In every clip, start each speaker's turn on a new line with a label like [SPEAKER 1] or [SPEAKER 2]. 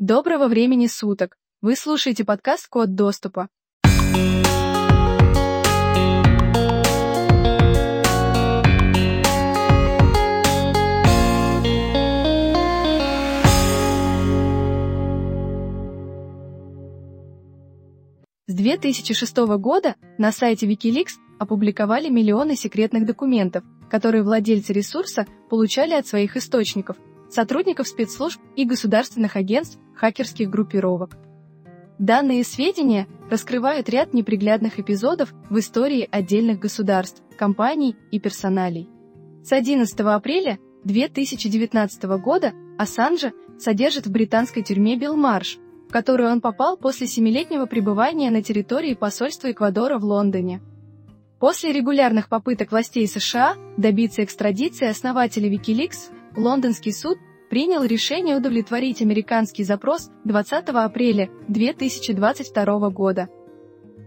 [SPEAKER 1] Доброго времени суток! Вы слушаете подкаст «Код доступа». С 2006 года на сайте Wikileaks опубликовали миллионы секретных документов, которые владельцы ресурса получали от своих источников, сотрудников спецслужб и государственных агентств хакерских группировок. Данные сведения раскрывают ряд неприглядных эпизодов в истории отдельных государств, компаний и персоналей. С 11 апреля 2019 года Ассанжа содержат в британской тюрьме Белмарш, в которую он попал после семилетнего пребывания на территории посольства Эквадора в Лондоне. После регулярных попыток властей США добиться экстрадиции основателя Wikileaks, лондонский суд принял решение удовлетворить американский запрос 20 апреля 2022 года.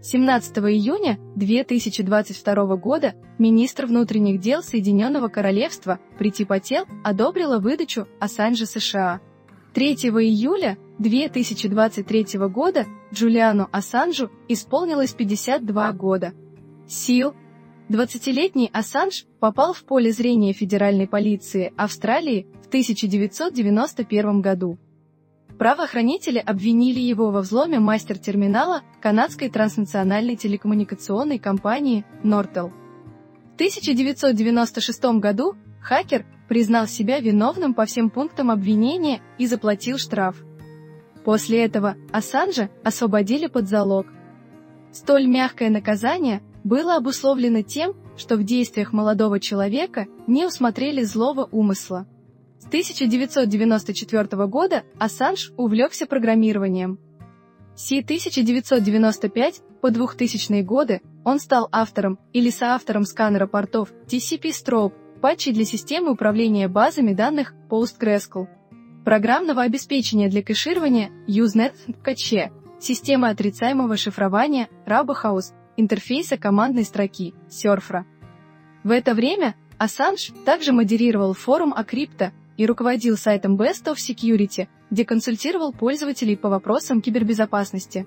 [SPEAKER 1] 17 июня 2022 года министр внутренних дел Соединенного Королевства Прити Пател одобрила выдачу Ассанжа США. 3 июля 2023 года Джулиану Ассанжу исполнилось 52 года. Сил 20-летний Ассанж попал в поле зрения федеральной полиции Австралии в 1991 году. Правоохранители обвинили его во взломе мастер-терминала канадской транснациональной телекоммуникационной компании Nortel. В 1996 году хакер признал себя виновным по всем пунктам обвинения и заплатил штраф. После этого Ассанжа освободили под залог. Столь мягкое наказание было обусловлено тем, что в действиях молодого человека не усмотрели злого умысла. С 1994 года Ассанж увлекся программированием. С 1995 по 2000 годы он стал автором или соавтором сканера портов TCP Strobe, патчей для системы управления базами данных PostgreSQL программного обеспечения для кэширования Usenet Cache, системы отрицаемого шифрования RaboHouse, интерфейса командной строки Surfra. В это время Ассанж также модерировал форум Акрипто и руководил сайтом Best of Security, где консультировал пользователей по вопросам кибербезопасности.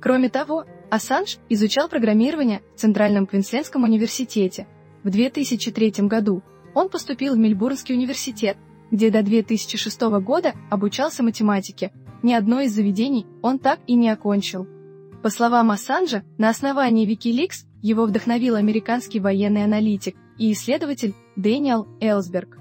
[SPEAKER 1] Кроме того, Ассанж изучал программирование в Центральном Квинслендском университете. В 2003 году он поступил в Мельбурнский университет, где до 2006 года обучался математике. Ни одно из заведений он так и не окончил. По словам Ассанжа, на основании Wikileaks его вдохновил американский военный аналитик и исследователь Дэниел Элсберг,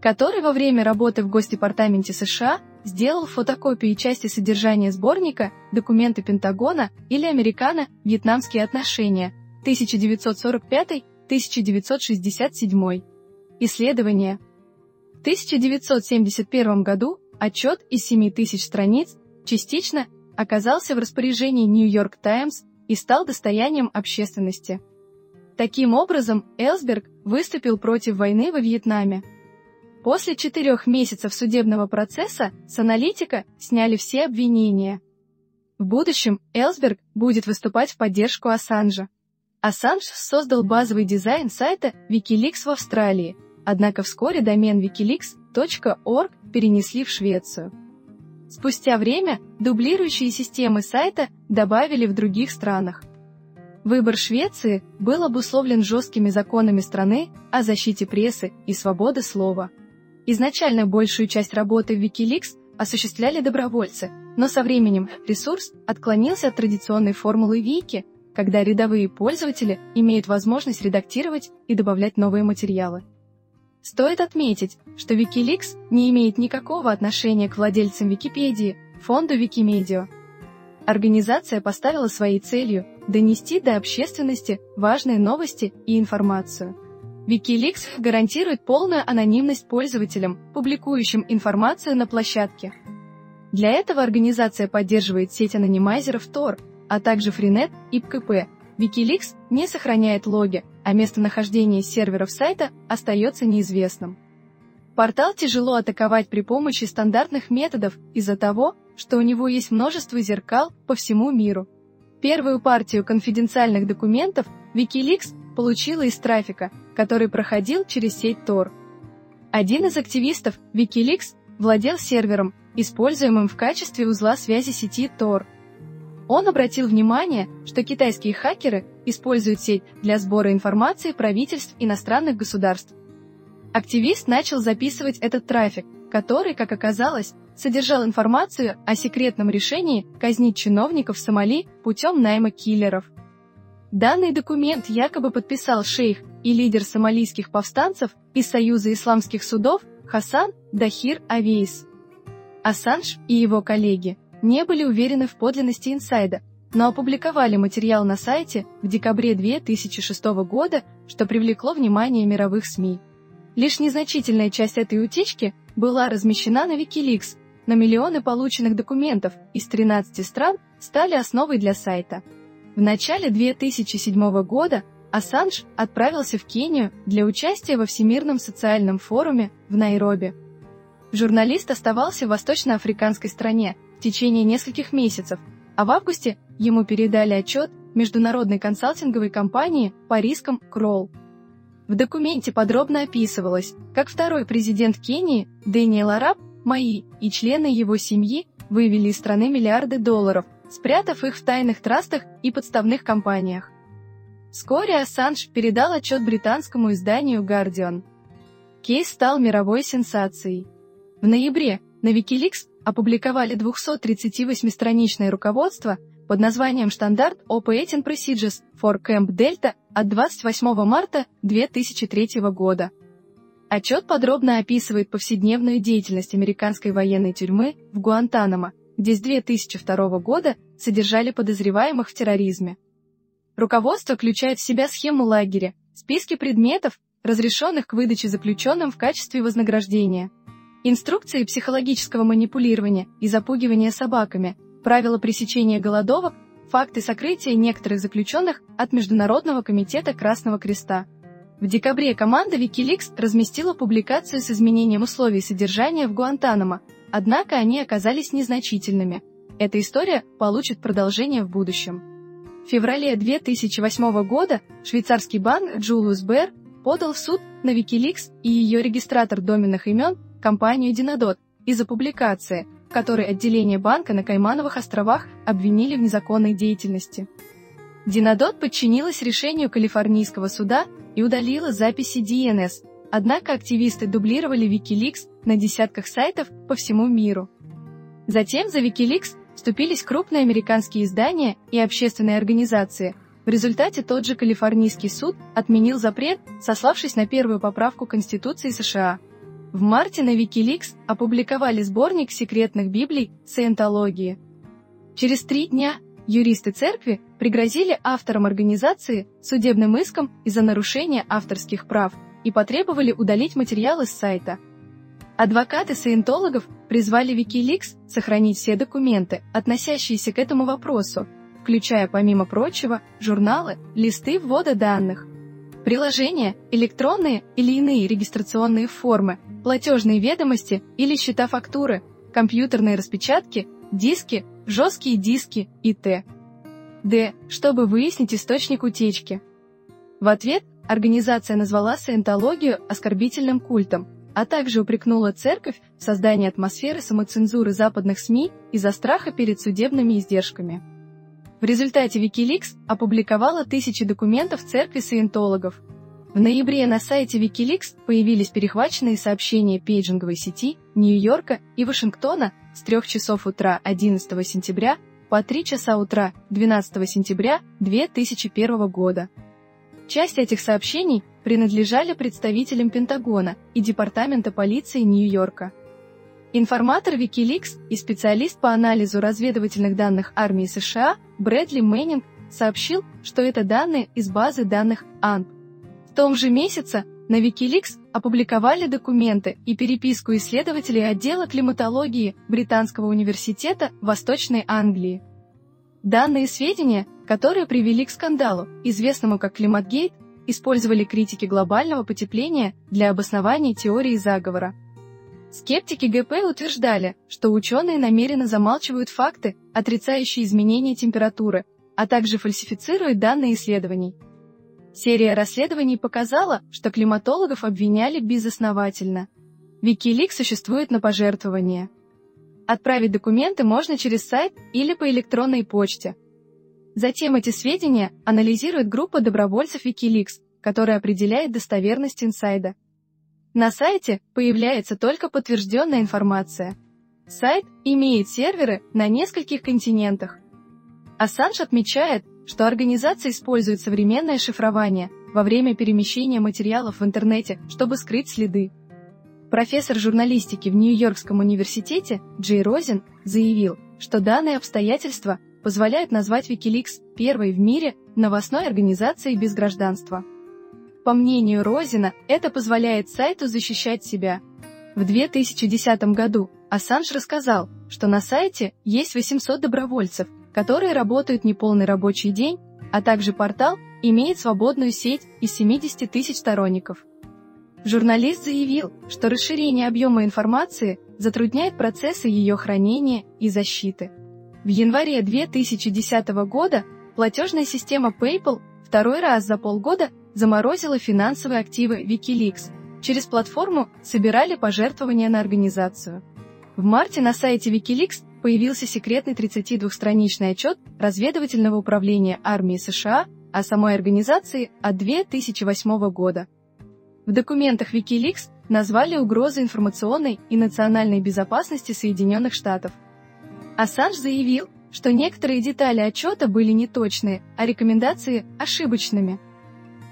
[SPEAKER 1] который во время работы в Госдепартаменте США сделал фотокопии части содержания сборника «Документы Пентагона» или «Американо-вьетнамские отношения» 1945-1967. Исследование 1971 году отчет из 7 тысяч страниц частично оказался в распоряжении Нью-Йорк Таймс и стал достоянием общественности. Таким образом, Элсберг выступил против войны во Вьетнаме. После четырех месяцев судебного процесса с аналитика сняли все обвинения. В будущем Элсберг будет выступать в поддержку Ассанжа. Ассанж создал базовый дизайн сайта Wikileaks в Австралии – Однако вскоре домен wikileaks.org перенесли в Швецию. Спустя время дублирующие системы сайта добавили в других странах. Выбор Швеции был обусловлен жесткими законами страны о защите прессы и свободы слова. Изначально большую часть работы в Wikileaks осуществляли добровольцы, но со временем ресурс отклонился от традиционной формулы Вики, когда рядовые пользователи имеют возможность редактировать и добавлять новые материалы. Стоит отметить, что Wikileaks не имеет никакого отношения к владельцам Википедии, фонду Wikimedia. Организация поставила своей целью донести до общественности важные новости и информацию. Wikileaks гарантирует полную анонимность пользователям, публикующим информацию на площадке. Для этого организация поддерживает сеть анонимайзеров Tor, а также Freenet и PKP, Wikileaks не сохраняет логи, а местонахождение серверов сайта остается неизвестным. Портал тяжело атаковать при помощи стандартных методов из-за того, что у него есть множество зеркал по всему миру. Первую партию конфиденциальных документов Wikileaks получила из трафика, который проходил через сеть Tor. Один из активистов Wikileaks владел сервером, используемым в качестве узла связи сети Tor. Он обратил внимание, что китайские хакеры используют сеть для сбора информации правительств иностранных государств. Активист начал записывать этот трафик, который, как оказалось, содержал информацию о секретном решении казнить чиновников Сомали путем найма киллеров. Данный документ якобы подписал шейх и лидер сомалийских повстанцев из Союза исламских судов Хасан Дахир Авейс. Ассанж и его коллеги не были уверены в подлинности инсайда, но опубликовали материал на сайте в декабре 2006 года, что привлекло внимание мировых СМИ. Лишь незначительная часть этой утечки была размещена на Wikileaks, но миллионы полученных документов из 13 стран стали основой для сайта. В начале 2007 года Ассанж отправился в Кению для участия во Всемирном социальном форуме в Найроби. Журналист оставался в восточноафриканской стране течение нескольких месяцев, а в августе ему передали отчет международной консалтинговой компании по рискам Кролл. В документе подробно описывалось, как второй президент Кении Дэниел Араб Маи и члены его семьи вывели из страны миллиарды долларов, спрятав их в тайных трастах и подставных компаниях. Вскоре Ассанж передал отчет британскому изданию Guardian. Кейс стал мировой сенсацией. В ноябре на Wikileaks опубликовали 238-страничное руководство под названием «Стандарт Operating Procedures for Camp Delta» от 28 марта 2003 года. Отчет подробно описывает повседневную деятельность американской военной тюрьмы в Гуантанамо, где с 2002 года содержали подозреваемых в терроризме. Руководство включает в себя схему лагеря, списки предметов, разрешенных к выдаче заключенным в качестве вознаграждения, инструкции психологического манипулирования и запугивания собаками, правила пресечения голодовок, факты сокрытия некоторых заключенных от Международного комитета Красного Креста. В декабре команда Wikileaks разместила публикацию с изменением условий содержания в Гуантанамо, однако они оказались незначительными. Эта история получит продолжение в будущем. В феврале 2008 года швейцарский банк Julius Baer подал в суд на Wikileaks и ее регистратор доменных имен компанию Dinodot из-за публикации, в которой отделение банка на Каймановых островах обвинили в незаконной деятельности. Dinodot подчинилась решению Калифорнийского суда и удалила записи DNS, однако активисты дублировали Wikileaks на десятках сайтов по всему миру. Затем за Wikileaks вступились крупные американские издания и общественные организации. В результате тот же Калифорнийский суд отменил запрет, сославшись на первую поправку Конституции США. В марте на Wikileaks опубликовали сборник секретных библий саентологии. Через три дня юристы церкви пригрозили авторам организации судебным иском из-за нарушения авторских прав и потребовали удалить материалы с сайта – Адвокаты саентологов призвали Wikileaks сохранить все документы, относящиеся к этому вопросу, включая, помимо прочего, журналы, листы ввода данных, приложения, электронные или иные регистрационные формы, платежные ведомости или счета фактуры, компьютерные распечатки, диски, жесткие диски и т. Д. Чтобы выяснить источник утечки. В ответ организация назвала саентологию оскорбительным культом, а также упрекнула церковь в создании атмосферы самоцензуры западных СМИ из-за страха перед судебными издержками. В результате Wikileaks опубликовала тысячи документов церкви саентологов. В ноябре на сайте Wikileaks появились перехваченные сообщения пейджинговой сети Нью-Йорка и Вашингтона с 3 часов утра 11 сентября по 3 часа утра 12 сентября 2001 года. Часть этих сообщений принадлежали представителям Пентагона и Департамента полиции Нью-Йорка. Информатор Wikileaks и специалист по анализу разведывательных данных армии США Брэдли Мэннинг сообщил, что это данные из базы данных АНП. В том же месяце на Wikileaks опубликовали документы и переписку исследователей отдела климатологии Британского университета Восточной Англии. Данные сведения, которые привели к скандалу, известному как Климатгейт, использовали критики глобального потепления для обоснования теории заговора. Скептики ГП утверждали, что ученые намеренно замалчивают факты, отрицающие изменения температуры, а также фальсифицируют данные исследований. Серия расследований показала, что климатологов обвиняли безосновательно. Wikileaks существует на пожертвования. Отправить документы можно через сайт или по электронной почте. Затем эти сведения анализирует группа добровольцев Wikileaks, которая определяет достоверность инсайда. На сайте появляется только подтвержденная информация. Сайт имеет серверы на нескольких континентах. Ассанж отмечает, что организация использует современное шифрование во время перемещения материалов в интернете, чтобы скрыть следы. Профессор журналистики в Нью-Йоркском университете Джей Розен заявил, что данные обстоятельства позволяют назвать Wikileaks первой в мире новостной организацией без гражданства. По мнению Розина, это позволяет сайту защищать себя. В 2010 году Ассанж рассказал, что на сайте есть 800 добровольцев, которые работают неполный рабочий день, а также портал имеет свободную сеть из 70 тысяч сторонников. Журналист заявил, что расширение объема информации затрудняет процессы ее хранения и защиты. В январе 2010 года платежная система PayPal второй раз за полгода заморозила финансовые активы Wikileaks. Через платформу собирали пожертвования на организацию. В марте на сайте Wikileaks появился секретный 32-страничный отчет разведывательного управления армии США о самой организации от 2008 года. В документах Wikileaks назвали угрозы информационной и национальной безопасности Соединенных Штатов. Ассанж заявил, что некоторые детали отчета были неточные, а рекомендации – ошибочными.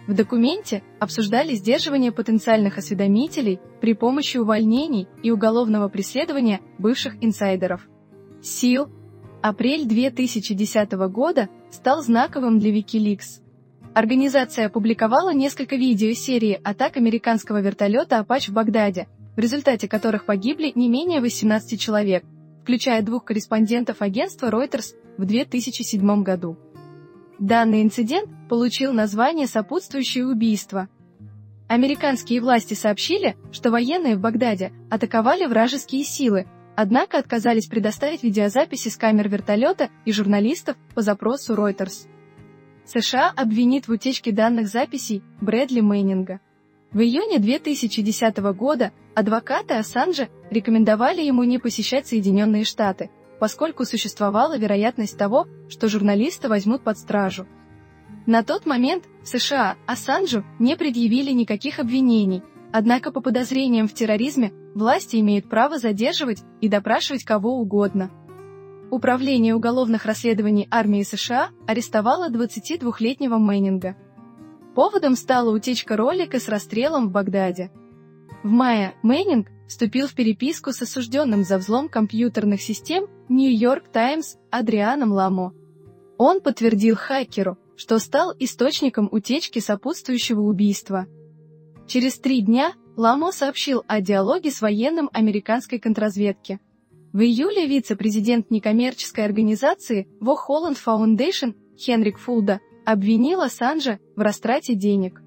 [SPEAKER 1] В документе обсуждали сдерживание потенциальных осведомителей при помощи увольнений и уголовного преследования бывших инсайдеров. Сил. Апрель 2010 года стал знаковым для Wikileaks. Организация опубликовала несколько видео серии атак американского вертолета «Апач» в Багдаде, в результате которых погибли не менее 18 человек, включая двух корреспондентов агентства Reuters в 2007 году. Данный инцидент получил название «Сопутствующее убийство». Американские власти сообщили, что военные в Багдаде атаковали вражеские силы, однако отказались предоставить видеозаписи с камер вертолета и журналистов по запросу Reuters. США обвинит в утечке данных записей Брэдли Мэннинга. В июне 2010 года адвокаты Ассанжа рекомендовали ему не посещать Соединенные Штаты, поскольку существовала вероятность того, что журналиста возьмут под стражу. На тот момент в США Ассанжу не предъявили никаких обвинений, однако по подозрениям в терроризме власти имеют право задерживать и допрашивать кого угодно. Управление уголовных расследований армии США арестовало 22-летнего Мэннинга. Поводом стала утечка ролика с расстрелом в Багдаде. В мае Мэннинг вступил в переписку с осужденным за взлом компьютерных систем Нью-Йорк Таймс Адрианом Ламо. Он подтвердил хакеру, что стал источником утечки сопутствующего убийства. Через три дня Ламо сообщил о диалоге с военным американской контрразведки. В июле вице-президент некоммерческой организации Во Holland Foundation Хенрик Фулда обвинил Ассанжа в растрате денег.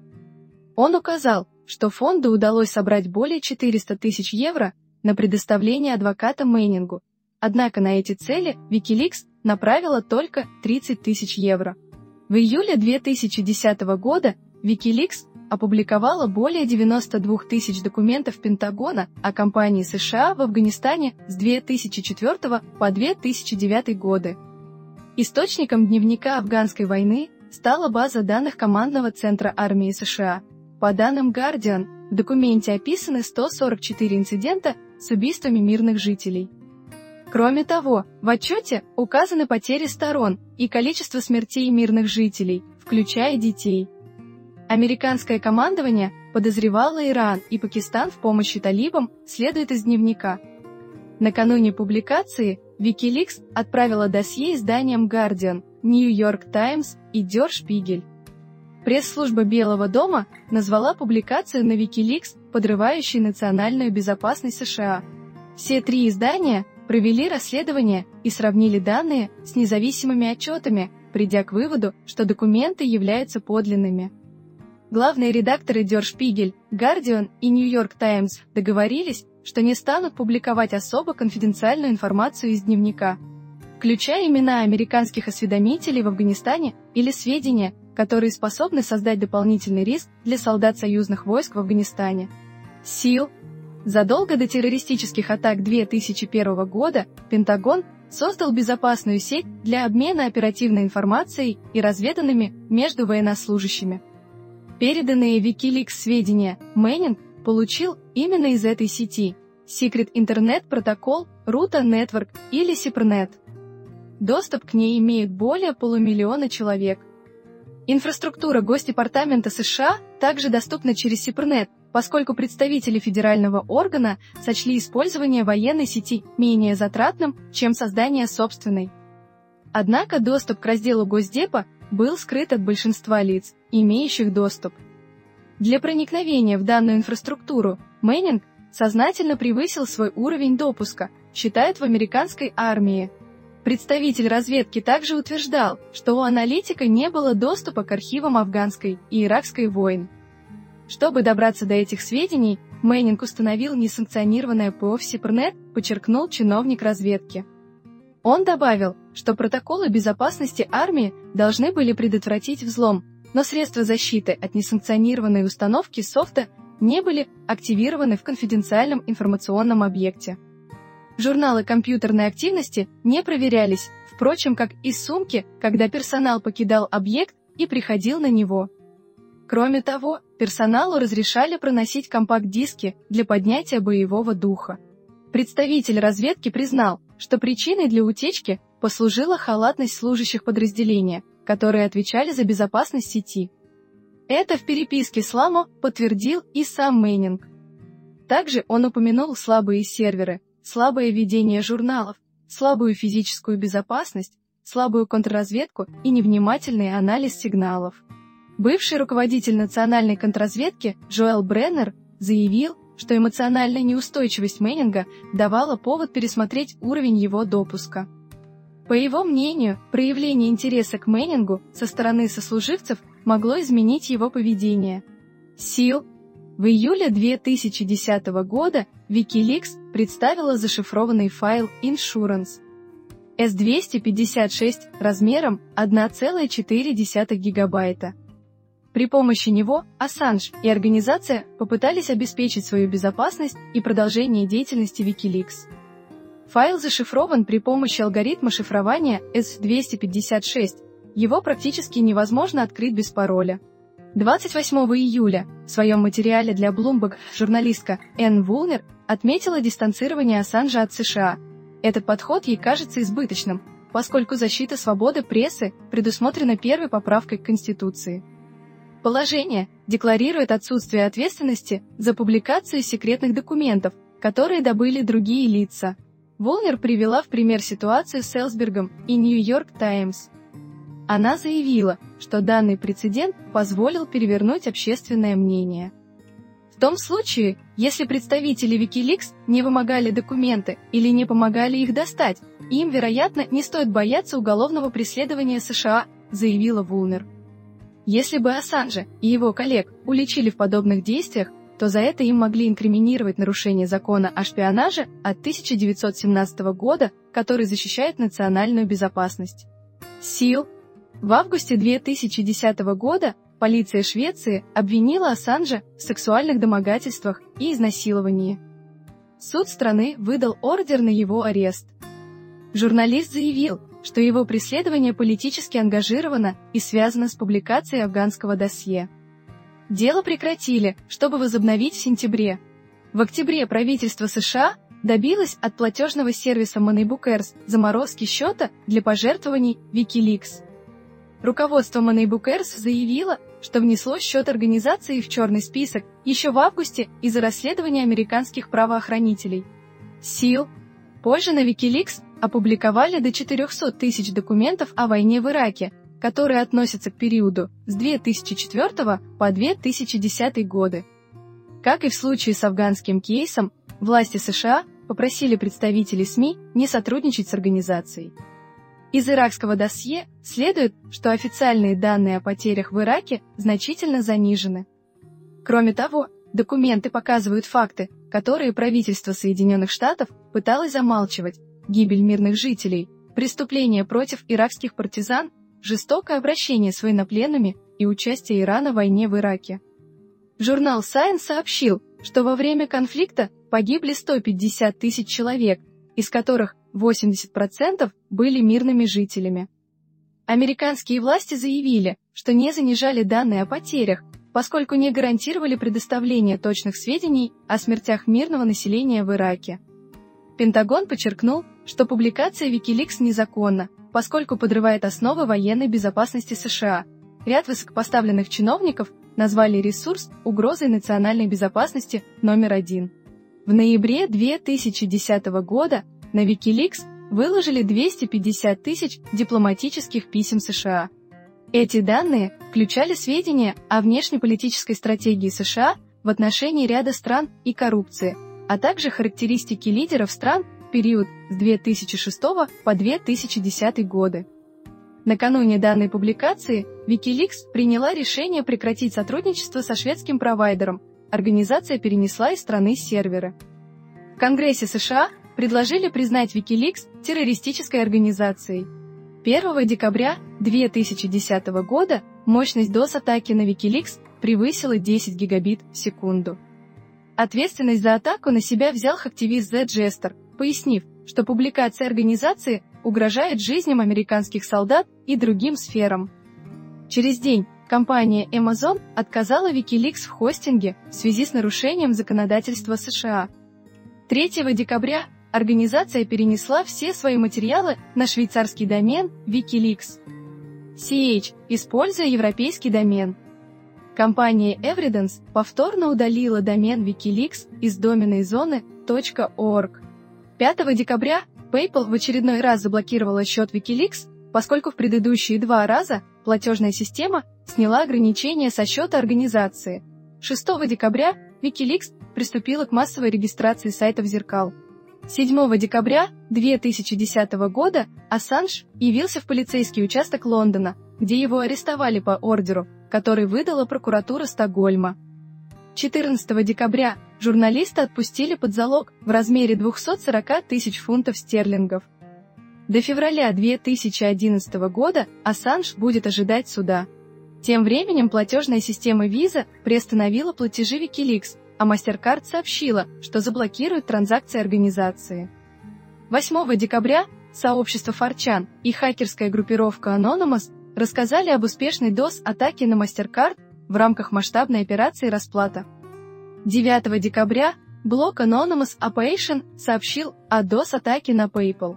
[SPEAKER 1] Он указал, что фонду удалось собрать более 400 тысяч евро на предоставление адвоката Мейнингу, однако на эти цели Wikileaks направила только 30 тысяч евро. В июле 2010 года Wikileaks опубликовала более 92 тысяч документов Пентагона о кампании США в Афганистане с 2004 по 2009 годы. Источником дневника афганской войны стала база данных командного центра армии США. По данным Guardian, в документе описаны 144 инцидента с убийствами мирных жителей. Кроме того, в отчете указаны потери сторон и количество смертей мирных жителей, включая детей – Американское командование подозревало Иран и Пакистан в помощи талибам, следует из дневника. Накануне публикации Wikileaks отправила досье изданиям Guardian, New York Times и Der Spiegel. Пресс-служба Белого дома назвала публикацию на Wikileaks подрывающей национальную безопасность США. Все три издания провели расследование и сравнили данные с независимыми отчетами, придя к выводу, что документы являются подлинными. Главные редакторы Der Spiegel, Guardian и New York Times договорились, что не станут публиковать особо конфиденциальную информацию из дневника, включая имена американских осведомителей в Афганистане или сведения, которые способны создать дополнительный риск для солдат союзных войск в Афганистане. Сил. Задолго до террористических атак 2001 года Пентагон создал безопасную сеть для обмена оперативной информацией и разведанными между военнослужащими. Переданные Wikileaks сведения Мэннинг получил именно из этой сети Secret Internet Protocol, Ruta Network или SIPRNet. Доступ к ней имеют более полумиллиона человек. Инфраструктура Госдепартамента США также доступна через SIPRNet, поскольку представители федерального органа сочли использование военной сети менее затратным, чем создание собственной. Однако доступ к разделу Госдепа был скрыт от большинства лиц, имеющих доступ. Для проникновения в данную инфраструктуру Мэннинг сознательно превысил свой уровень допуска, считают в американской армии. Представитель разведки также утверждал, что у аналитика не было доступа к архивам афганской и иракской войн. Чтобы добраться до этих сведений, Мэннинг установил несанкционированное ПО в Сипернет, подчеркнул чиновник разведки. Он добавил, что протоколы безопасности армии должны были предотвратить взлом, но средства защиты от несанкционированной установки софта не были активированы в конфиденциальном информационном объекте. Журналы компьютерной активности не проверялись, впрочем, как и сумки, когда персонал покидал объект и приходил на него. Кроме того, персоналу разрешали проносить компакт-диски для поднятия боевого духа. Представитель разведки признал, что причиной для утечки послужила халатность служащих подразделения, которые отвечали за безопасность сети. Это в переписке с Ламо подтвердил и сам Мейнинг. Также он упомянул слабые серверы, слабое ведение журналов, слабую физическую безопасность, слабую контрразведку и невнимательный анализ сигналов. Бывший руководитель национальной контрразведки Джоэл Бреннер заявил, что эмоциональная неустойчивость Мэннинга давала повод пересмотреть уровень его допуска. По его мнению, проявление интереса к Мэннингу со стороны сослуживцев могло изменить его поведение. Сил. В июле 2010 года Wikileaks представила зашифрованный файл Insurance S256 размером 1,4 гигабайта. При помощи него Ассанж и организация попытались обеспечить свою безопасность и продолжение деятельности Wikileaks. Файл зашифрован при помощи алгоритма шифрования S256. Его практически невозможно открыть без пароля. 28 июля в своем материале для Bloomberg журналистка Энн Вулнер отметила дистанцирование Ассанжа от США. Этот подход ей кажется избыточным, поскольку защита свободы прессы предусмотрена первой поправкой к Конституции. Положение декларирует отсутствие ответственности за публикацию секретных документов, которые добыли другие лица. Волнер привела в пример ситуацию с Элсбергом и Нью-Йорк Таймс. Она заявила, что данный прецедент позволил перевернуть общественное мнение. В том случае, если представители Wikileaks не вымогали документы или не помогали их достать, им, вероятно, не стоит бояться уголовного преследования США, заявила Вулнер. Если бы Ассанжа и его коллег уличили в подобных действиях, то за это им могли инкриминировать нарушение закона о шпионаже от 1917 года, который защищает национальную безопасность. СИЛ. В августе 2010 года полиция Швеции обвинила Ассанжа в сексуальных домогательствах и изнасиловании. Суд страны выдал ордер на его арест. Журналист заявил, что его преследование политически ангажировано и связано с публикацией афганского досье. Дело прекратили, чтобы возобновить в сентябре. В октябре правительство США добилось от платежного сервиса Moneybookers заморозки счета для пожертвований Wikileaks. Руководство Moneybookers заявило, что внесло счет организации в черный список еще в августе из-за расследования американских правоохранителей. СИЛ. Позже на Wikileaks опубликовали до 400 тысяч документов о войне в Ираке, которые относятся к периоду с 2004 по 2010 годы. Как и в случае с афганским кейсом, власти США попросили представителей СМИ не сотрудничать с организацией. Из иракского досье следует, что официальные данные о потерях в Ираке значительно занижены. Кроме того, документы показывают факты, которые правительство Соединенных Штатов пыталось замалчивать, гибель мирных жителей, преступления против иракских партизан, жестокое обращение с военнопленными и участие Ирана в войне в Ираке. Журнал Science сообщил, что во время конфликта погибли 150 тысяч человек, из которых 80% были мирными жителями. Американские власти заявили, что не занижали данные о потерях, поскольку не гарантировали предоставление точных сведений о смертях мирного населения в Ираке. Пентагон подчеркнул, что публикация Wikileaks незаконна, поскольку подрывает основы военной безопасности США. Ряд высокопоставленных чиновников назвали ресурс угрозой национальной безопасности номер один. В ноябре 2010 года на Wikileaks выложили 250 тысяч дипломатических писем США. Эти данные включали сведения о внешнеполитической стратегии США в отношении ряда стран и коррупции, а также характеристики лидеров стран период с 2006 по 2010 годы. Накануне данной публикации Wikileaks приняла решение прекратить сотрудничество со шведским провайдером. Организация перенесла из страны серверы. В Конгрессе США предложили признать Wikileaks террористической организацией. 1 декабря 2010 года мощность DOS-атаки на Wikileaks превысила 10 гигабит в секунду. Ответственность за атаку на себя взял активист Z Jester, пояснив, что публикация организации угрожает жизням американских солдат и другим сферам. Через день компания Amazon отказала Wikileaks в хостинге в связи с нарушением законодательства США. 3 декабря организация перенесла все свои материалы на швейцарский домен Wikileaks. CH, используя европейский домен. Компания Evidence повторно удалила домен Wikileaks из доменной зоны .org. 5 декабря PayPal в очередной раз заблокировала счет Wikileaks, поскольку в предыдущие два раза платежная система сняла ограничения со счета организации. 6 декабря Wikileaks приступила к массовой регистрации сайтов зеркал. 7 декабря 2010 года Ассанж явился в полицейский участок Лондона, где его арестовали по ордеру, который выдала прокуратура Стокгольма. 14 декабря журналиста отпустили под залог в размере 240 тысяч фунтов стерлингов. До февраля 2011 года Ассанж будет ожидать суда. Тем временем платежная система Visa приостановила платежи Wikileaks, а MasterCard сообщила, что заблокирует транзакции организации. 8 декабря сообщество Форчан и хакерская группировка Anonymous рассказали об успешной DOS-атаке на MasterCard в рамках масштабной операции «Расплата». 9 декабря блок Anonymous Operation сообщил о DOS-атаке на PayPal.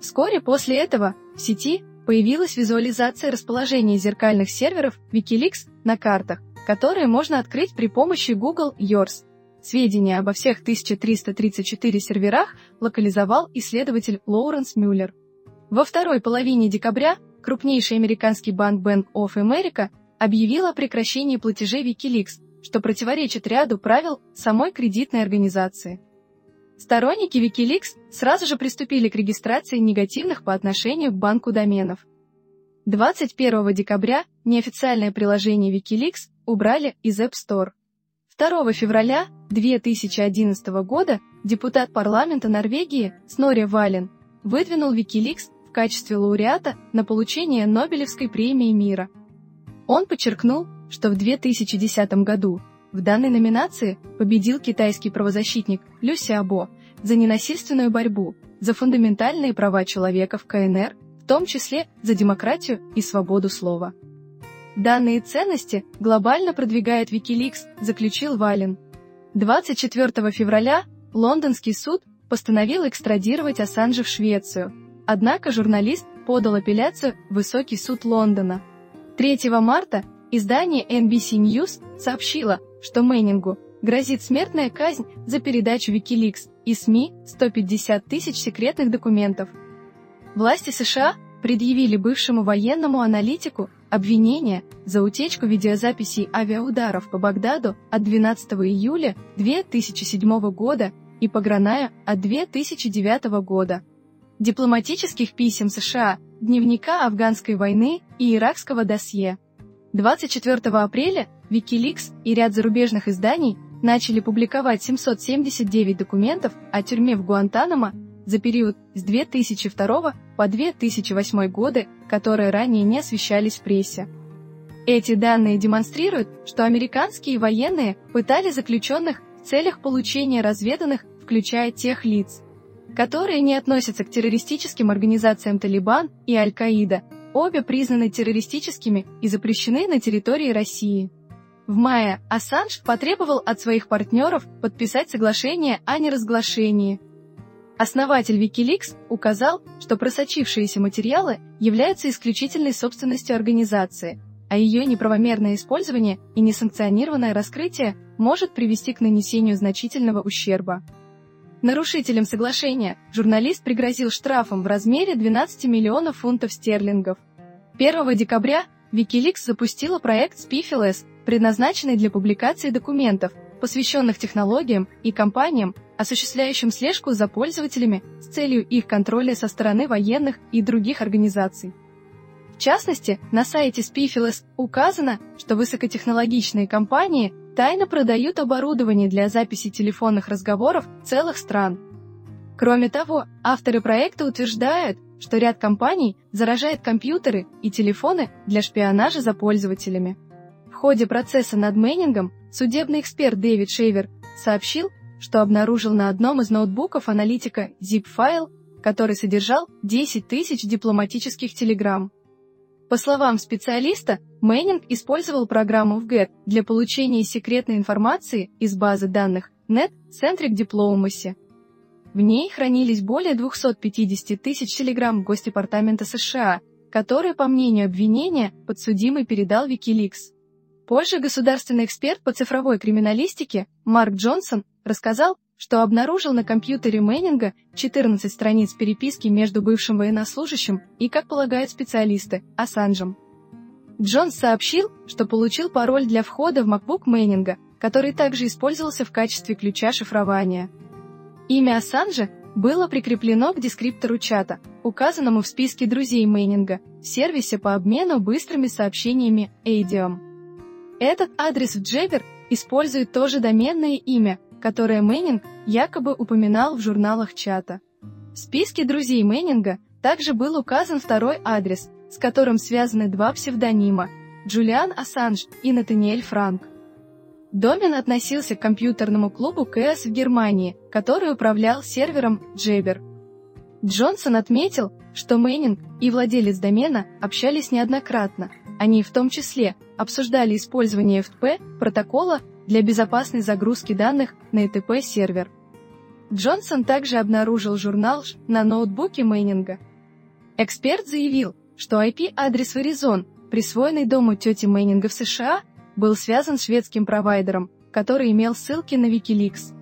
[SPEAKER 1] Вскоре после этого в сети появилась визуализация расположения зеркальных серверов Wikileaks на картах, которые можно открыть при помощи Google Yours. Сведения обо всех 1334 серверах локализовал исследователь Лоуренс Мюллер. Во второй половине декабря крупнейший американский банк Bank of America объявил о прекращении платежей Wikileaks, что противоречит ряду правил самой кредитной организации. Сторонники Wikileaks сразу же приступили к регистрации негативных по отношению к банку доменов. 21 декабря неофициальное приложение Wikileaks убрали из App Store. 2 февраля 2011 года депутат парламента Норвегии Снори Вален выдвинул Wikileaks в качестве лауреата на получение Нобелевской премии мира. Он подчеркнул, что в 2010 году в данной номинации победил китайский правозащитник Лю Сиабо за ненасильственную борьбу за фундаментальные права человека в КНР, в том числе за демократию и свободу слова. Данные ценности глобально продвигает Wikileaks, заключил Вален. 24 февраля лондонский суд постановил экстрадировать Ассанжа в Швецию, однако журналист подал апелляцию в Высокий суд Лондона. 3 марта издание NBC News сообщило, что Мэннингу грозит смертная казнь за передачу Wikileaks и СМИ 150 тысяч секретных документов. Власти США предъявили бывшему военному аналитику обвинение за утечку видеозаписей авиаударов по Багдаду от 12 июля 2007 года и по Гранаю от 2009 года, дипломатических писем США, дневника афганской войны и иракского досье. 24 апреля Wikileaks и ряд зарубежных изданий начали публиковать 779 документов о тюрьме в Гуантанамо за период с 2002 по 2008 годы, которые ранее не освещались в прессе. Эти данные демонстрируют, что американские военные пытали заключенных в целях получения разведанных, включая тех лиц, которые не относятся к террористическим организациям Талибан и Аль-Каида, обе признаны террористическими и запрещены на территории России. В мае Ассанж потребовал от своих партнеров подписать соглашение о неразглашении. Основатель Wikileaks указал, что просочившиеся материалы являются исключительной собственностью организации, а ее неправомерное использование и несанкционированное раскрытие может привести к нанесению значительного ущерба. Нарушителям соглашения журналист пригрозил штрафом в размере 12 миллионов фунтов стерлингов. 1 декабря Wikileaks запустила проект Spifiles, предназначенный для публикации документов, посвященных технологиям и компаниям, осуществляющим слежку за пользователями с целью их контроля со стороны военных и других организаций. В частности, на сайте Spifiles указано, что высокотехнологичные компании тайно продают оборудование для записи телефонных разговоров целых стран. Кроме того, авторы проекта утверждают, что ряд компаний заражает компьютеры и телефоны для шпионажа за пользователями. В ходе процесса над Мэннингом судебный эксперт Дэвид Шейвер сообщил, что обнаружил на одном из ноутбуков аналитика zip-файл, который содержал 10 тысяч дипломатических телеграмм. По словам специалиста, Мэннинг использовал программу Wget для получения секретной информации из базы данных Net Centric Diplomacy. В ней хранились более 250 тысяч телеграмм Госдепартамента США, которые, по мнению обвинения, подсудимый передал Wikileaks. Позже государственный эксперт по цифровой криминалистике Марк Джонсон рассказал, что обнаружил на компьютере Мэннинга 14 страниц переписки между бывшим военнослужащим и, как полагают специалисты, Ассанжем. Джонс сообщил, что получил пароль для входа в MacBook Мэннинга, который также использовался в качестве ключа шифрования. Имя Ассанжа было прикреплено к дескриптору чата, указанному в списке друзей Мэннинга, в сервисе по обмену быстрыми сообщениями Adium. Этот адрес в Jabber использует то же доменное имя, которое Мэннинг якобы упоминал в журналах чата. В списке друзей Мэннинга также был указан второй адрес, с которым связаны два псевдонима – Джулиан Ассанж и Натаниэль Франк. Домен относился к компьютерному клубу Chaos в Германии, который управлял сервером Jabber. Джонсон отметил, что Мэннинг и владелец домена общались неоднократно. Они в том числе обсуждали использование FTP протокола для безопасной загрузки данных на FTP-сервер. Джонсон также обнаружил журнал на ноутбуке Мэннинга. Эксперт заявил, что IP-адрес Verizon, присвоенный дому тети Мэннинга в США, был связан с шведским провайдером, который имел ссылки на Wikileaks.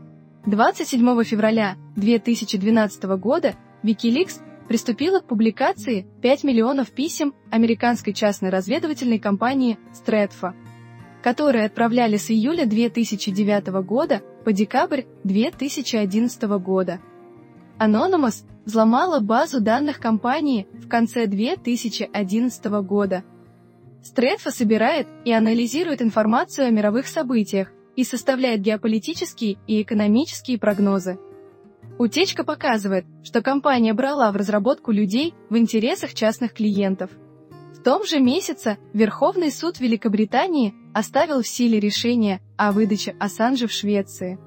[SPEAKER 1] 27 февраля 2012 года Wikileaks приступила к публикации 5 миллионов писем американской частной разведывательной компании Stratfa которые отправляли с июля 2009 года по декабрь 2011 года. Anonymous взломала базу данных компании в конце 2011 года. Стретфа собирает и анализирует информацию о мировых событиях и составляет геополитические и экономические прогнозы. Утечка показывает, что компания брала в разработку людей в интересах частных клиентов – том же месяце Верховный суд Великобритании оставил в силе решение о выдаче Ассанжа в Швеции.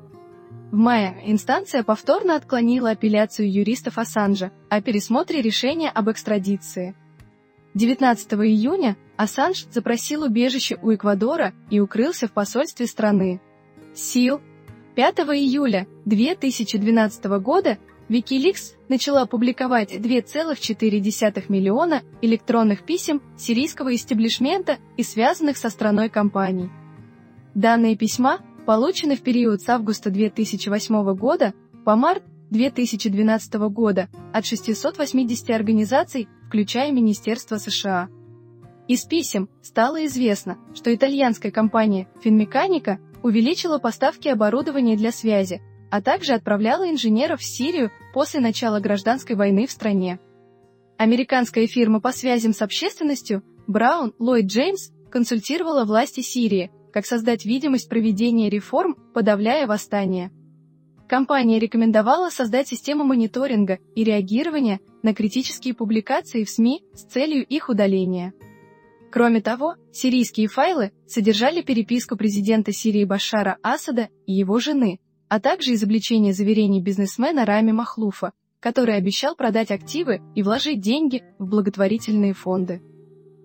[SPEAKER 1] В мае инстанция повторно отклонила апелляцию юристов Ассанжа о пересмотре решения об экстрадиции. 19 июня Ассанж запросил убежище у Эквадора и укрылся в посольстве страны. СИЛ 5 июля 2012 года Wikileaks начала публиковать 2,4 миллиона электронных писем сирийского истеблишмента и связанных со страной компаний. Данные письма получены в период с августа 2008 года по март 2012 года от 680 организаций, включая Министерство США. Из писем стало известно, что итальянская компания Finmeccanica увеличила поставки оборудования для связи, а также отправляла инженеров в Сирию после начала гражданской войны в стране. Американская фирма по связям с общественностью Браун Ллойд Джеймс консультировала власти Сирии, как создать видимость проведения реформ, подавляя восстание. Компания рекомендовала создать систему мониторинга и реагирования на критические публикации в СМИ с целью их удаления. Кроме того, сирийские файлы содержали переписку президента Сирии Башара Асада и его жены, а также изобличение заверений бизнесмена Рами Махлуфа, который обещал продать активы и вложить деньги в благотворительные фонды.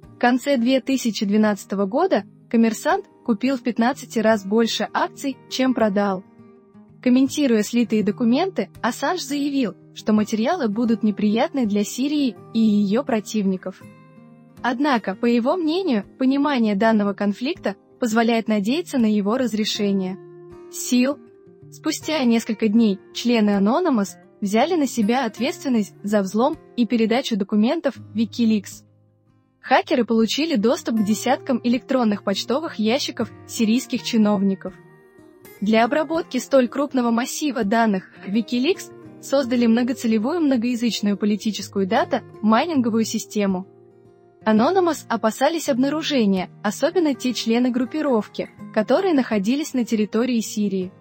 [SPEAKER 1] В конце 2012 года коммерсант купил в 15 раз больше акций, чем продал. Комментируя слитые документы, Ассанж заявил, что материалы будут неприятны для Сирии и ее противников. Однако, по его мнению, понимание данного конфликта позволяет надеяться на его разрешение. Сил. Спустя несколько дней члены Anonymous взяли на себя ответственность за взлом и передачу документов Wikileaks. Хакеры получили доступ к десяткам электронных почтовых ящиков сирийских чиновников. Для обработки столь крупного массива данных Wikileaks создали многоцелевую многоязычную политическую дата майнинговую систему. Anonymous опасались обнаружения, особенно те члены группировки, которые находились на территории Сирии.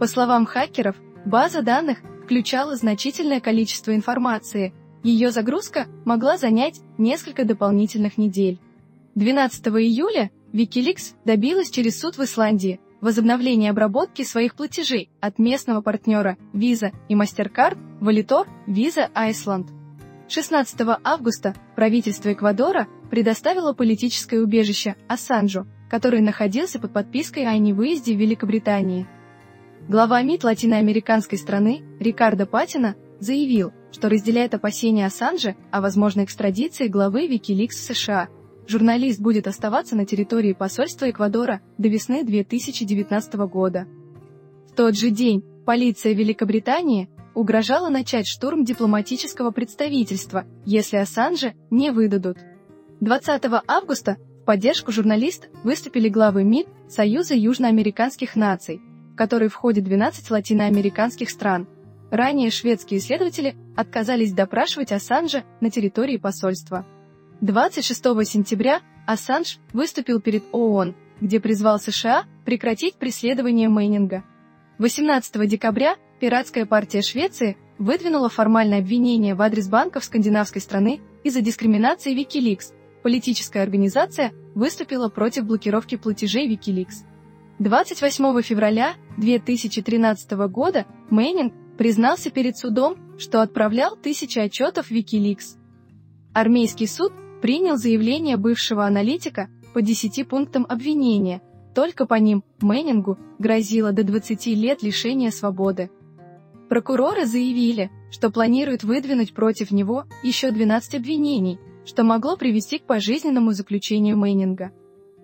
[SPEAKER 1] По словам хакеров, база данных включала значительное количество информации, ее загрузка могла занять несколько дополнительных недель. 12 июля Wikileaks добилась через суд в Исландии возобновление обработки своих платежей от местного партнера Visa и MasterCard Valitor Visa Iceland. 16 августа правительство Эквадора предоставило политическое убежище Ассанжу, который находился под подпиской о невыезде в Великобритании. Глава МИД латиноамериканской страны Рикардо Патина заявил, что разделяет опасения Ассанжа о возможной экстрадиции главы Wikileaks в США – журналист будет оставаться на территории посольства Эквадора до весны 2019 года. В тот же день полиция Великобритании угрожала начать штурм дипломатического представительства, если Ассанжа не выдадут. 20 августа в поддержку журналист выступили главы МИД Союза южноамериканских наций, в который входит 12 латиноамериканских стран. Ранее шведские исследователи отказались допрашивать Ассанжа на территории посольства. 26 сентября Ассанж выступил перед ООН, где призвал США прекратить преследование Мейнинга. 18 декабря пиратская партия Швеции выдвинула формальное обвинение в адрес банков скандинавской страны из-за дискриминации Wikileaks. Политическая организация выступила против блокировки платежей Wikileaks. 28 февраля 2013 года Мейнинг признался перед судом, что отправлял тысячи отчетов Wikileaks. Армейский суд принял заявление бывшего аналитика по 10 пунктам обвинения, только по ним Мэннингу грозило до 20 лет лишения свободы. Прокуроры заявили, что планируют выдвинуть против него еще 12 обвинений, что могло привести к пожизненному заключению Мэннинга.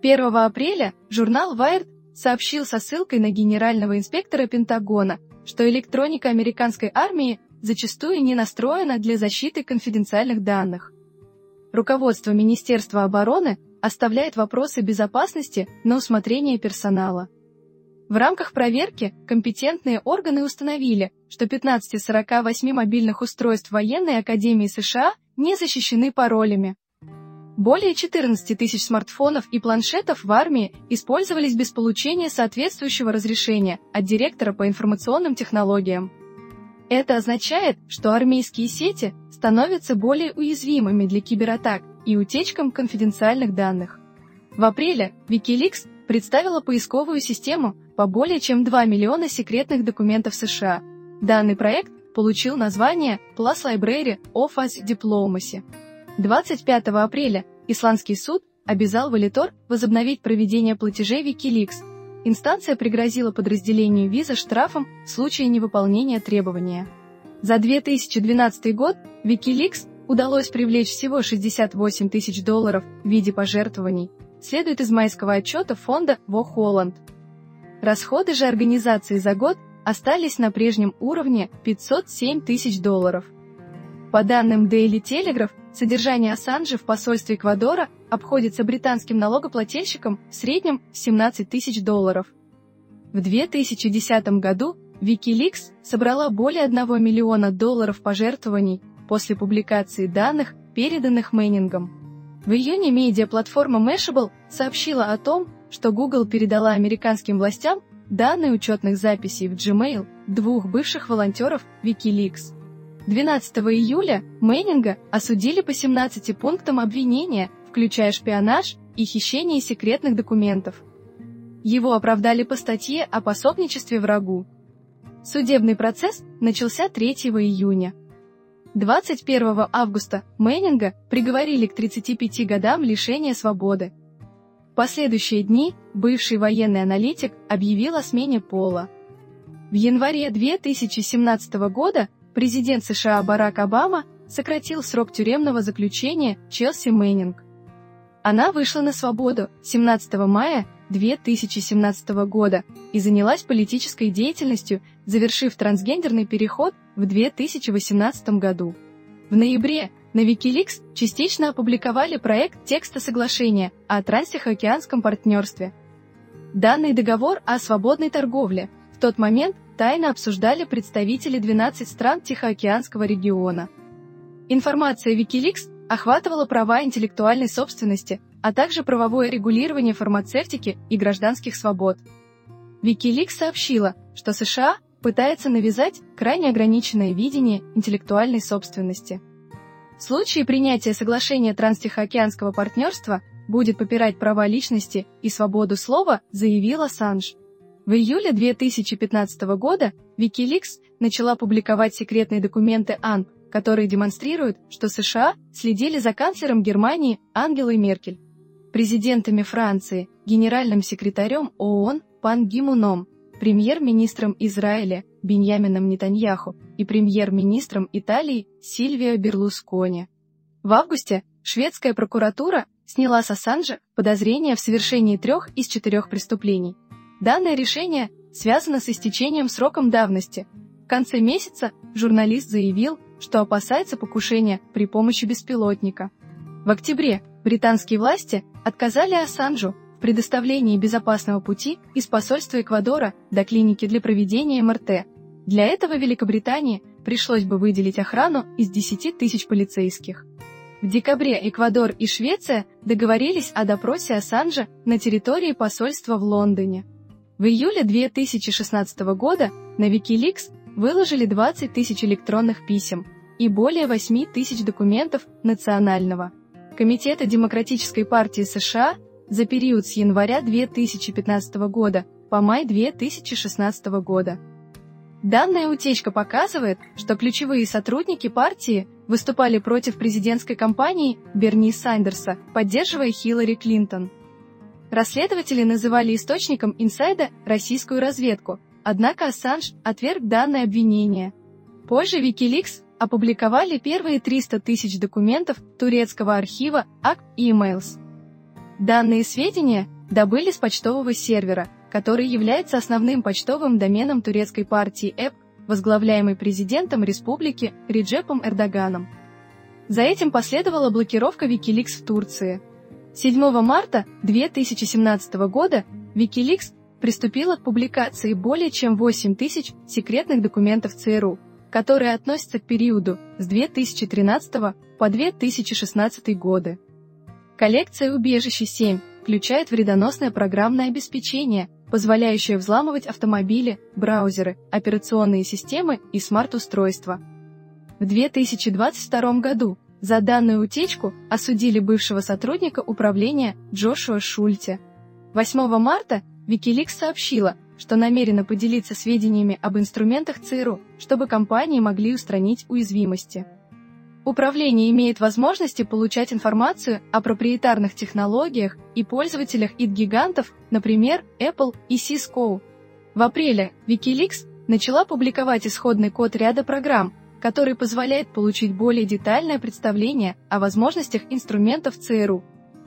[SPEAKER 1] 1 апреля журнал Wired сообщил со ссылкой на генерального инспектора Пентагона, что электроника американской армии зачастую не настроена для защиты конфиденциальных данных руководство Министерства обороны оставляет вопросы безопасности на усмотрение персонала. В рамках проверки компетентные органы установили, что 15 48 мобильных устройств военной академии США не защищены паролями. Более 14 тысяч смартфонов и планшетов в армии использовались без получения соответствующего разрешения от директора по информационным технологиям. Это означает, что армейские сети становятся более уязвимыми для кибератак и утечкам конфиденциальных данных. В апреле Wikileaks представила поисковую систему по более чем 2 миллиона секретных документов США. Данный проект получил название Plus Library of Us Diplomacy. 25 апреля Исландский суд обязал Валитор возобновить проведение платежей Wikileaks инстанция пригрозила подразделению виза штрафом в случае невыполнения требования. За 2012 год Wikileaks удалось привлечь всего 68 тысяч долларов в виде пожертвований, следует из майского отчета фонда Во Холланд. Расходы же организации за год остались на прежнем уровне 507 тысяч долларов. По данным Daily Telegraph, содержание Ассанжа в посольстве Эквадора обходится британским налогоплательщикам в среднем 17 тысяч долларов. В 2010 году Wikileaks собрала более 1 миллиона долларов пожертвований после публикации данных, переданных Мэннингом. В июне медиаплатформа Mashable сообщила о том, что Google передала американским властям данные учетных записей в Gmail двух бывших волонтеров Wikileaks. 12 июля Мэннинга осудили по 17 пунктам обвинения, включая шпионаж и хищение секретных документов. Его оправдали по статье о пособничестве врагу. Судебный процесс начался 3 июня. 21 августа Мэннинга приговорили к 35 годам лишения свободы. В последующие дни бывший военный аналитик объявил о смене пола. В январе 2017 года президент США Барак Обама сократил срок тюремного заключения Челси Мэннинг. Она вышла на свободу 17 мая 2017 года и занялась политической деятельностью, завершив трансгендерный переход в 2018 году. В ноябре на Wikileaks частично опубликовали проект текста соглашения о трансихоокеанском партнерстве. Данный договор о свободной торговле в тот момент тайно обсуждали представители 12 стран Тихоокеанского региона. Информация Wikileaks охватывала права интеллектуальной собственности, а также правовое регулирование фармацевтики и гражданских свобод. Wikileaks сообщила, что США пытается навязать крайне ограниченное видение интеллектуальной собственности. В случае принятия соглашения Транстихоокеанского партнерства будет попирать права личности и свободу слова, заявил Ассанж. В июле 2015 года Wikileaks начала публиковать секретные документы АНП, которые демонстрируют, что США следили за канцлером Германии Ангелой Меркель, президентами Франции, генеральным секретарем ООН Пан Гимуном, премьер-министром Израиля Беньямином Нетаньяху и премьер-министром Италии Сильвио Берлускони. В августе шведская прокуратура сняла с Ассанжа подозрения в совершении трех из четырех преступлений. Данное решение связано с истечением сроком давности. В конце месяца журналист заявил, что опасается покушения при помощи беспилотника. В октябре британские власти отказали Ассанжу в предоставлении безопасного пути из посольства Эквадора до клиники для проведения МРТ. Для этого Великобритании пришлось бы выделить охрану из 10 тысяч полицейских. В декабре Эквадор и Швеция договорились о допросе Ассанжа на территории посольства в Лондоне. В июле 2016 года на Wikileaks выложили 20 тысяч электронных писем и более 8 тысяч документов национального Комитета Демократической партии США за период с января 2015 года по май 2016 года. Данная утечка показывает, что ключевые сотрудники партии выступали против президентской кампании Берни Сандерса, поддерживая Хиллари Клинтон. Расследователи называли источником инсайда российскую разведку, однако Ассанж отверг данное обвинение. Позже Wikileaks опубликовали первые 300 тысяч документов турецкого архива Act Emails. Данные сведения добыли с почтового сервера, который является основным почтовым доменом турецкой партии ЭП, возглавляемой президентом республики Реджепом Эрдоганом. За этим последовала блокировка Wikileaks в Турции. 7 марта 2017 года Wikileaks приступила к публикации более чем 8 тысяч секретных документов ЦРУ, которые относятся к периоду с 2013 по 2016 годы. Коллекция «Убежище 7» включает вредоносное программное обеспечение, позволяющее взламывать автомобили, браузеры, операционные системы и смарт-устройства. В 2022 году за данную утечку осудили бывшего сотрудника управления Джошуа Шульте. 8 марта Wikileaks сообщила, что намерена поделиться сведениями об инструментах ЦРУ, чтобы компании могли устранить уязвимости. Управление имеет возможности получать информацию о проприетарных технологиях и пользователях id-гигантов, например, Apple и Cisco. В апреле Wikileaks начала публиковать исходный код ряда программ, который позволяет получить более детальное представление о возможностях инструментов ЦРУ.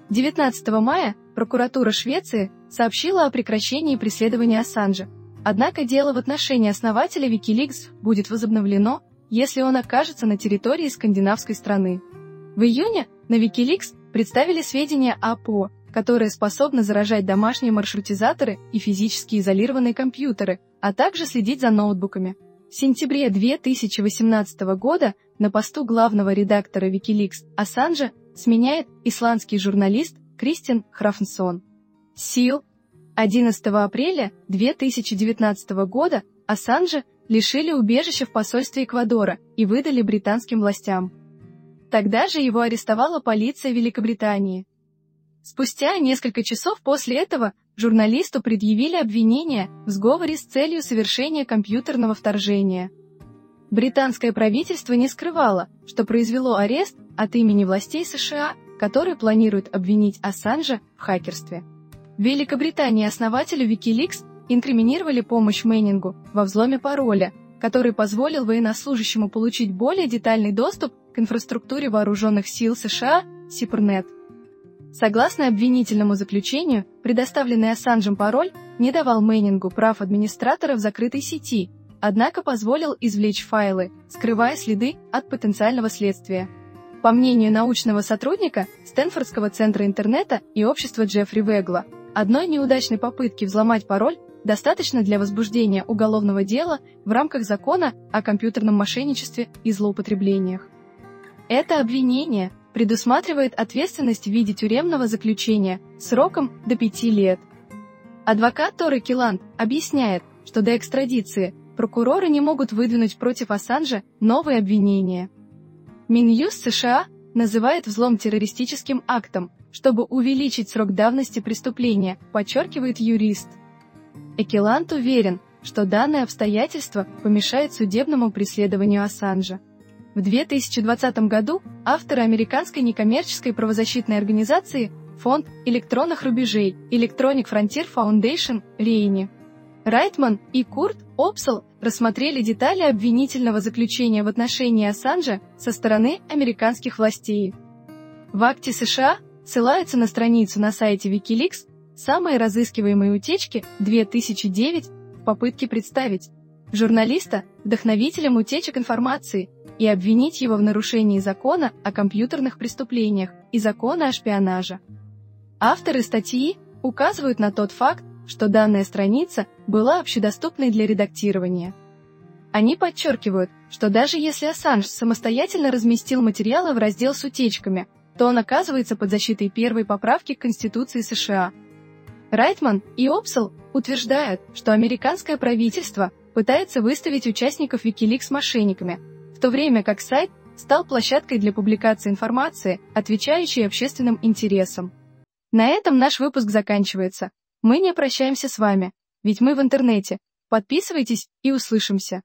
[SPEAKER 1] 19 мая прокуратура Швеции сообщила о прекращении преследования Ассанжа. Однако дело в отношении основателя Wikileaks будет возобновлено если он окажется на территории скандинавской страны. В июне на Wikileaks представили сведения о ПО, которые способны заражать домашние маршрутизаторы и физически изолированные компьютеры, а также следить за ноутбуками. В сентябре 2018 года на посту главного редактора Wikileaks Ассанжа сменяет исландский журналист Кристин Храфнсон. СИЛ 11 апреля 2019 года Ассанжа лишили убежища в посольстве Эквадора и выдали британским властям. Тогда же его арестовала полиция Великобритании. Спустя несколько часов после этого журналисту предъявили обвинение в сговоре с целью совершения компьютерного вторжения. Британское правительство не скрывало, что произвело арест от имени властей США, которые планируют обвинить Ассанжа в хакерстве. В Великобритании основателю Wikileaks инкриминировали помощь Мэннингу во взломе пароля, который позволил военнослужащему получить более детальный доступ к инфраструктуре вооруженных сил США Сипрнет. Согласно обвинительному заключению, предоставленный Ассанжем пароль не давал Мэннингу прав администратора в закрытой сети, однако позволил извлечь файлы, скрывая следы от потенциального следствия. По мнению научного сотрудника Стэнфордского центра интернета и общества Джеффри Вегла, одной неудачной попытки взломать пароль достаточно для возбуждения уголовного дела в рамках закона о компьютерном мошенничестве и злоупотреблениях. Это обвинение предусматривает ответственность в виде тюремного заключения сроком до 5 лет. Адвокат Торы Килан объясняет, что до экстрадиции прокуроры не могут выдвинуть против Ассанжа новые обвинения. Минюст США называет взлом террористическим актом, чтобы увеличить срок давности преступления, подчеркивает юрист. Экелант уверен, что данное обстоятельство помешает судебному преследованию Ассанжа. В 2020 году авторы американской некоммерческой правозащитной организации Фонд электронных рубежей Electronic Frontier Foundation Рейни Райтман и Курт Опсел рассмотрели детали обвинительного заключения в отношении Ассанжа со стороны американских властей. В акте США ссылаются на страницу на сайте Wikileaks Самые разыскиваемые утечки 2009 в попытке представить журналиста вдохновителем утечек информации и обвинить его в нарушении закона о компьютерных преступлениях и закона о шпионаже. Авторы статьи указывают на тот факт, что данная страница была общедоступной для редактирования. Они подчеркивают, что даже если Ассанж самостоятельно разместил материалы в раздел с утечками, то он оказывается под защитой первой поправки к Конституции США – Райтман и Опсел утверждают, что американское правительство пытается выставить участников Wikileaks мошенниками, в то время как сайт стал площадкой для публикации информации, отвечающей общественным интересам. На этом наш выпуск заканчивается. Мы не прощаемся с вами, ведь мы в интернете. Подписывайтесь и услышимся.